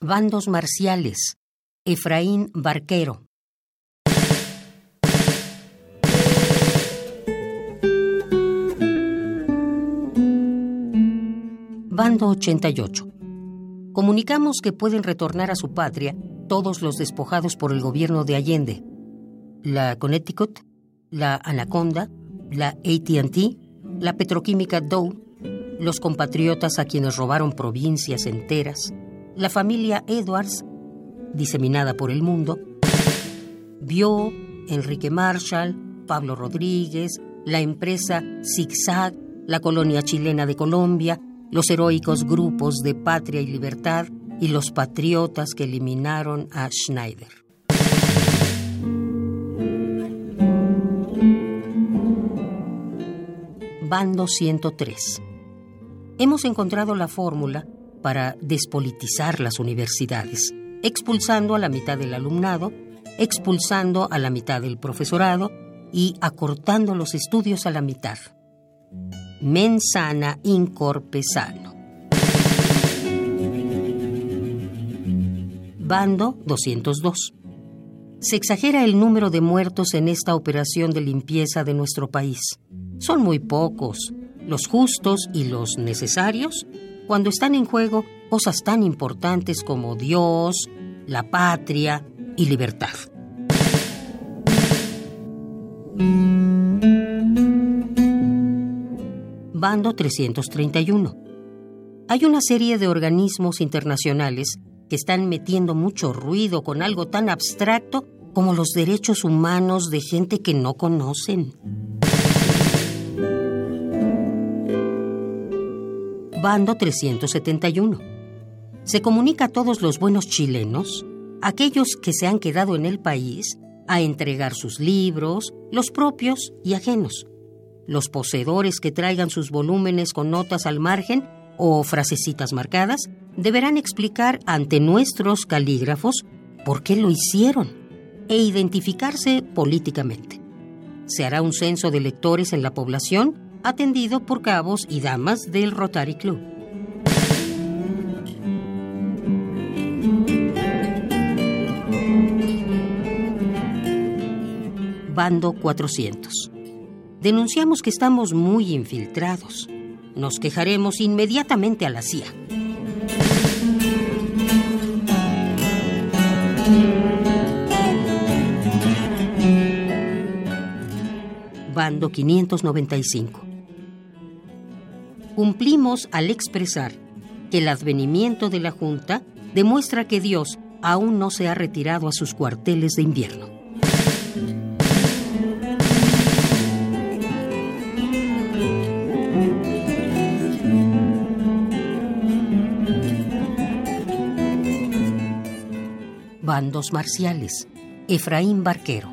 Bandos marciales. Efraín Barquero. Bando 88. Comunicamos que pueden retornar a su patria todos los despojados por el gobierno de Allende. La Connecticut, la Anaconda, la ATT, la petroquímica Dow, los compatriotas a quienes robaron provincias enteras, la familia Edwards, diseminada por el mundo, Vio, Enrique Marshall, Pablo Rodríguez, la empresa Zigzag, la colonia chilena de Colombia, los heroicos grupos de Patria y Libertad y los patriotas que eliminaron a Schneider. Bando 103. Hemos encontrado la fórmula para despolitizar las universidades, expulsando a la mitad del alumnado, expulsando a la mitad del profesorado y acortando los estudios a la mitad. Mensana incorpe sano. Bando 202. Se exagera el número de muertos en esta operación de limpieza de nuestro país. Son muy pocos, los justos y los necesarios, cuando están en juego cosas tan importantes como Dios, la patria y libertad. Bando 331. Hay una serie de organismos internacionales que están metiendo mucho ruido con algo tan abstracto como los derechos humanos de gente que no conocen. Bando 371. Se comunica a todos los buenos chilenos, aquellos que se han quedado en el país, a entregar sus libros, los propios y ajenos. Los poseedores que traigan sus volúmenes con notas al margen o frasecitas marcadas deberán explicar ante nuestros calígrafos por qué lo hicieron e identificarse políticamente. Se hará un censo de lectores en la población atendido por cabos y damas del Rotary Club. Bando 400. Denunciamos que estamos muy infiltrados. Nos quejaremos inmediatamente a la CIA. Bando 595 cumplimos al expresar que el advenimiento de la Junta demuestra que Dios aún no se ha retirado a sus cuarteles de invierno. Bandos marciales. Efraín Barquero.